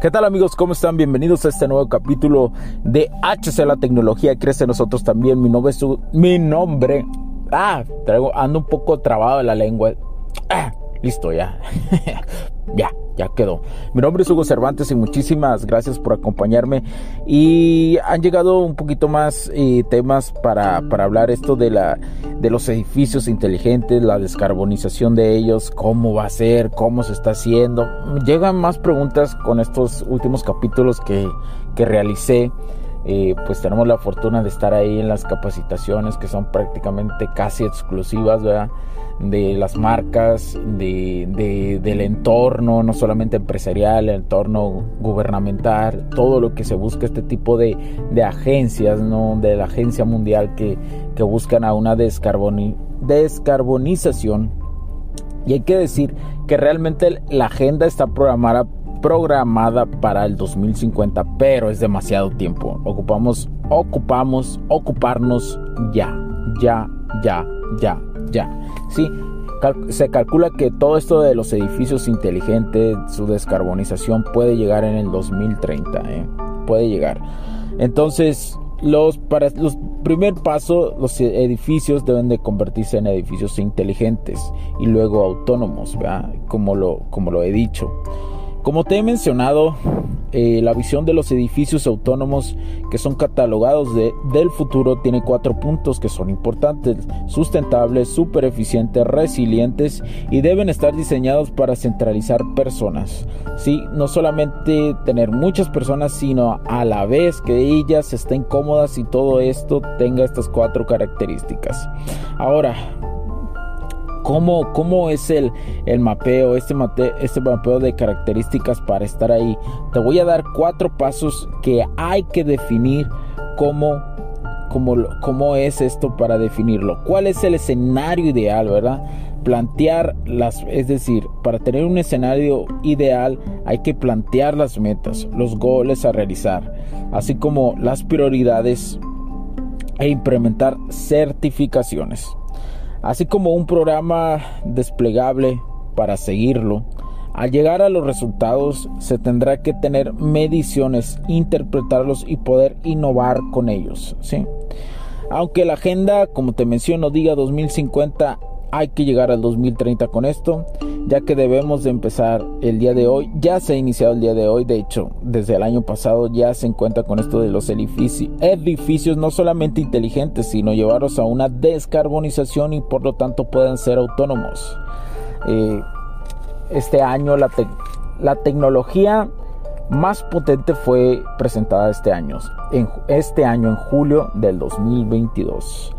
¿Qué tal amigos? ¿Cómo están? Bienvenidos a este nuevo capítulo de HC La Tecnología Crece Nosotros también. Mi nombre es... Mi nombre... Ah, traigo, ando un poco trabado en la lengua. Ah, listo ya. ya, ya quedó. Mi nombre es Hugo Cervantes y muchísimas gracias por acompañarme. Y han llegado un poquito más eh, temas para, para, hablar esto de, la, de los edificios inteligentes, la descarbonización de ellos, cómo va a ser, cómo se está haciendo. Llegan más preguntas con estos últimos capítulos que, que realicé. Eh, pues tenemos la fortuna de estar ahí en las capacitaciones que son prácticamente casi exclusivas, ¿verdad? de las marcas, de, del entorno, no solamente empresarial, el entorno gubernamental, todo lo que se busca este tipo de, de agencias, ¿no? de la agencia mundial que, que buscan a una descarbonización. Y hay que decir que realmente la agenda está programada, programada para el 2050, pero es demasiado tiempo. Ocupamos, ocupamos, ocuparnos ya, ya, ya, ya, ya. Sí, se calcula que todo esto de los edificios inteligentes, su descarbonización puede llegar en el 2030, ¿eh? puede llegar. Entonces, los para los primer paso, los edificios deben de convertirse en edificios inteligentes y luego autónomos, Como lo como lo he dicho. Como te he mencionado, eh, la visión de los edificios autónomos que son catalogados de, del futuro tiene cuatro puntos que son importantes, sustentables, super eficientes, resilientes y deben estar diseñados para centralizar personas. Sí, no solamente tener muchas personas, sino a la vez que ellas estén cómodas y todo esto tenga estas cuatro características. Ahora, ¿Cómo, cómo es el, el mapeo, este, este mapeo de características para estar ahí? Te voy a dar cuatro pasos que hay que definir cómo, cómo, cómo es esto para definirlo. ¿Cuál es el escenario ideal, verdad? Plantear las, es decir, para tener un escenario ideal hay que plantear las metas, los goles a realizar, así como las prioridades e implementar certificaciones así como un programa desplegable para seguirlo. Al llegar a los resultados se tendrá que tener mediciones, interpretarlos y poder innovar con ellos. ¿sí? Aunque la agenda, como te menciono, diga 2050, hay que llegar al 2030 con esto, ya que debemos de empezar el día de hoy. Ya se ha iniciado el día de hoy, de hecho, desde el año pasado ya se encuentra con esto de los edificios, edificios no solamente inteligentes, sino llevarlos a una descarbonización y por lo tanto puedan ser autónomos. Eh, este año la, tecnología más potente fue presentada este año, en este año en julio del 2022.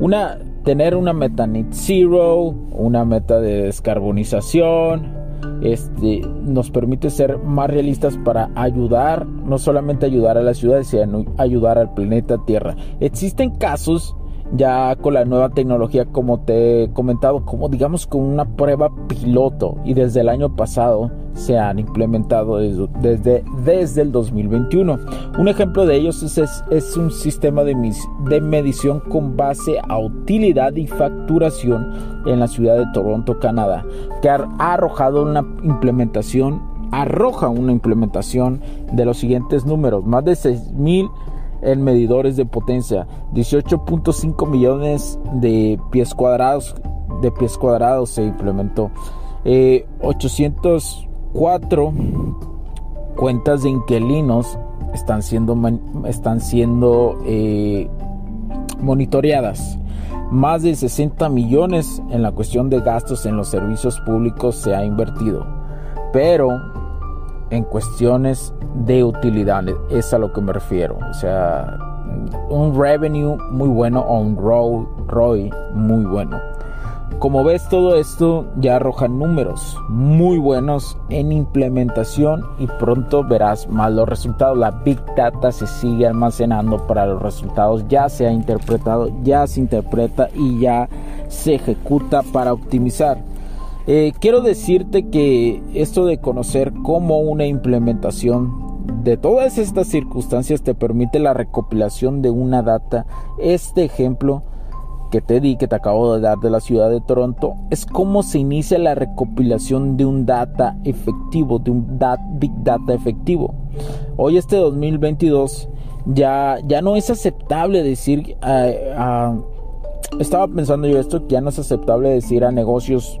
Una tener una meta net zero, una meta de descarbonización, este, nos permite ser más realistas para ayudar, no solamente ayudar a la ciudad, sino ayudar al planeta Tierra. Existen casos ya con la nueva tecnología como te he comentado como digamos con una prueba piloto y desde el año pasado se han implementado desde, desde, el 2021 un ejemplo de ellos es, es, un sistema de, de medición con base a utilidad y facturación en la ciudad de Toronto Canadá que ha arrojado una implementación arroja una implementación de los siguientes números más de 6000 en medidores de potencia, 18.5 millones de pies cuadrados de pies cuadrados se implementó, 804 eh, cuentas de inquilinos están siendo están siendo eh, monitoreadas. Más de 60 millones en la cuestión de gastos en los servicios públicos se ha invertido. Pero en cuestiones de utilidad, es a lo que me refiero. O sea, un revenue muy bueno o un ROI muy bueno. como ves todo esto ya arroja números muy buenos en implementación y pronto verás más los resultados. La Big Data se sigue almacenando para los resultados, ya se ha interpretado, ya se interpreta y ya se ejecuta para optimizar. Eh, quiero decirte que esto de conocer cómo una implementación de todas estas circunstancias te permite la recopilación de una data. Este ejemplo que te di, que te acabo de dar de la ciudad de Toronto, es cómo se inicia la recopilación de un data efectivo, de un big data efectivo. Hoy este 2022 ya, ya no es aceptable decir, estaba pensando yo esto, que ya no es aceptable decir a negocios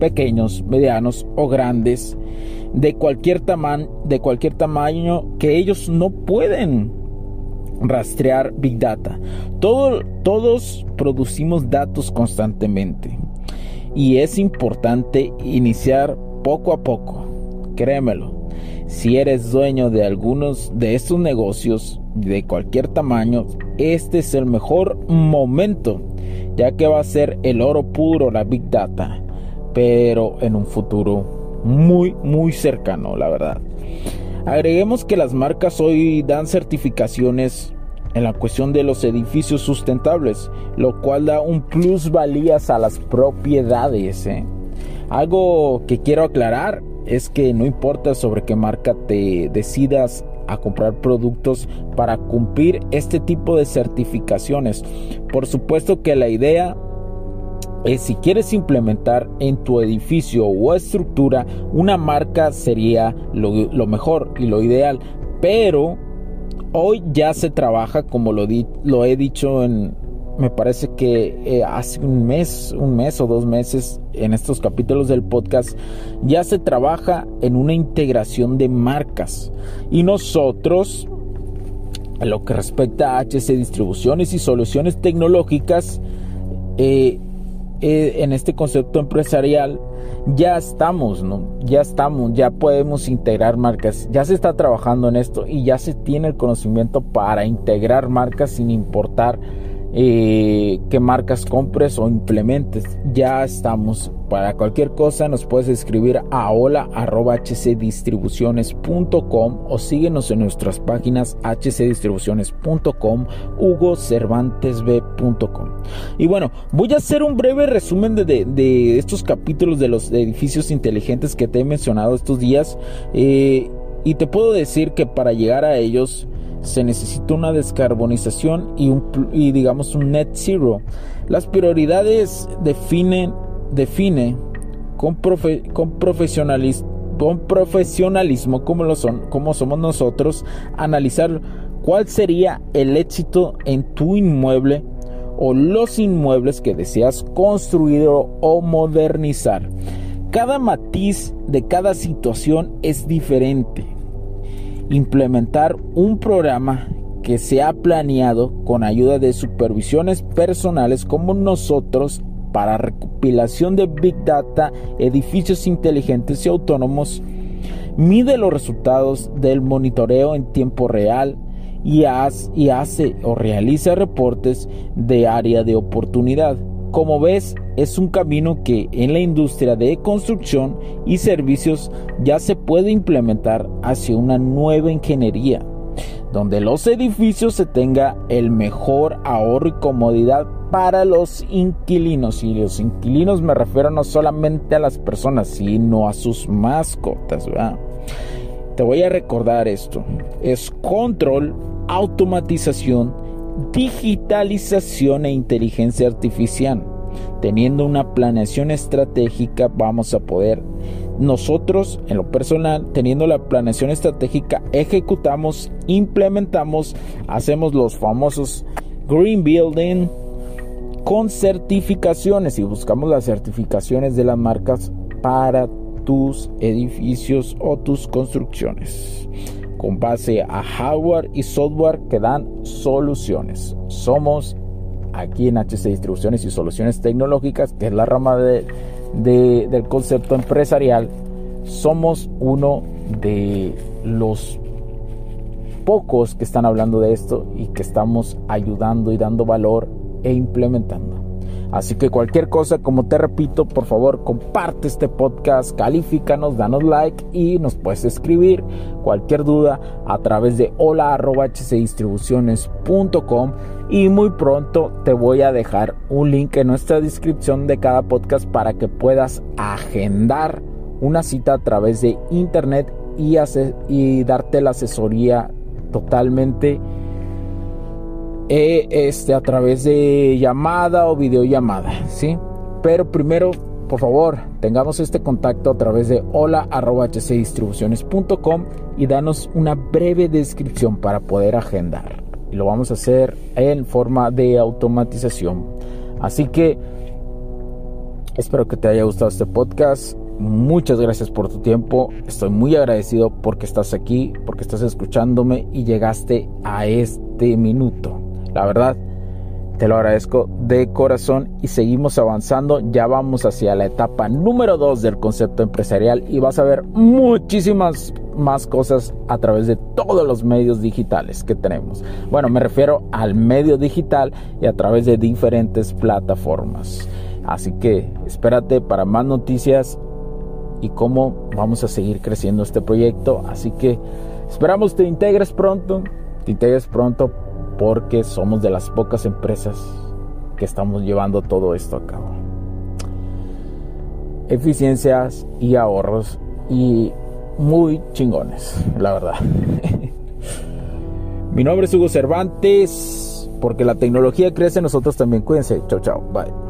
Pequeños, medianos o grandes, de cualquier, tamaño, de cualquier tamaño que ellos no pueden rastrear Big Data. todos producimos datos constantemente y es importante iniciar poco a poco. Créemelo. Si eres dueño de algunos de estos negocios de cualquier tamaño, este es el mejor momento, ya que va a ser el oro puro la Big Data pero en un futuro muy, muy cercano, la verdad. Agreguemos que las marcas hoy dan certificaciones en la cuestión de los edificios sustentables, lo cual da un plus valías a las propiedades. ¿eh? Algo que quiero aclarar es que no importa sobre qué marca te decidas a comprar productos para cumplir este tipo de certificaciones. Por supuesto que la idea si quieres implementar en tu edificio o estructura una marca sería lo, mejor y lo ideal. Pero hoy ya se trabaja como lo, lo he dicho en, me parece que eh, hace un mes, un mes o dos meses en estos capítulos del podcast, ya se trabaja en una integración de marcas. Y nosotros, en lo que respecta a HC Distribuciones y Soluciones Tecnológicas, eh, eh, en este concepto empresarial ya estamos, ¿no? Ya estamos, ya podemos integrar marcas, ya se está trabajando en esto y ya se tiene el conocimiento para integrar marcas sin importar eh, qué marcas compres o implementes. Ya estamos. Para cualquier cosa nos puedes escribir a hola.hcdistribuciones.com o síguenos en nuestras páginas hcdistribuciones.com, hugocervantesb.com. Y bueno, voy a hacer un breve resumen de, estos capítulos de los edificios inteligentes que te he mencionado estos días. Eh, y te puedo decir que para llegar a ellos se necesita una descarbonización y, un, y digamos un net zero. Las prioridades definen, define con, con, con profesionalismo como son, como somos nosotros, analizar cuál sería el éxito en tu inmueble o los inmuebles que deseas construir o modernizar. Cada matiz de cada situación es diferente implementar un programa que se ha planeado con ayuda de supervisiones personales como nosotros para recopilación de Big Data, edificios inteligentes y autónomos, mide los resultados del monitoreo en tiempo real y, hace o realiza reportes de área de oportunidad. Como ves, es un camino que en la industria de construcción y servicios ya se puede implementar hacia una nueva ingeniería. donde los edificios se tenga el mejor ahorro y comodidad para los inquilinos. Y los inquilinos me refiero no solamente a las personas, sino a sus mascotas. Te voy a recordar esto. Es control, automatización, digitalización e inteligencia artificial. Teniendo una planeación estratégica vamos a poder nosotros, en lo personal, teniendo la planeación estratégica, ejecutamos, implementamos, hacemos los famosos green building con certificaciones y buscamos las certificaciones de las marcas para tus edificios o tus construcciones con base a hardware y software que dan soluciones. Somos aquí en HC Distribuciones y Soluciones Tecnológicas, que es la rama de del concepto empresarial, somos uno de los pocos que están hablando de esto y que estamos ayudando y dando valor e implementando. Así que cualquier cosa, como te repito, por favor comparte este podcast, califícanos, danos like y nos puedes escribir cualquier duda a través de hola.hcdistribuciones.com y muy pronto te voy a dejar un link en nuestra descripción de cada podcast para que puedas agendar una cita a través de internet y, y darte la asesoría totalmente eh, este, a través de llamada o videollamada, ¿sí? Pero primero, por favor, tengamos este contacto a través de hola.hcdistribuciones.com y danos una breve descripción para poder agendar. Y lo vamos a hacer en forma de automatización. Así que espero que te haya gustado este podcast. Muchas gracias por tu tiempo. Estoy muy agradecido porque estás aquí, porque estás escuchándome y llegaste a este minuto. La verdad, te lo agradezco de corazón y seguimos avanzando. Ya vamos hacia la etapa número 2 del concepto empresarial y vas a ver muchísimas más cosas a través de todos los medios digitales que tenemos. Bueno, me refiero al medio digital y a través de diferentes plataformas. Así que espérate para más noticias y cómo vamos a seguir creciendo este proyecto. Así que esperamos te integres pronto, te integres pronto porque somos de las pocas empresas que estamos llevando todo esto a cabo. Eficiencias y ahorros y muy chingones, la verdad. Mi nombre es Hugo Cervantes, porque la tecnología crece, nosotros también. Cuídense. Chao, chao. Bye.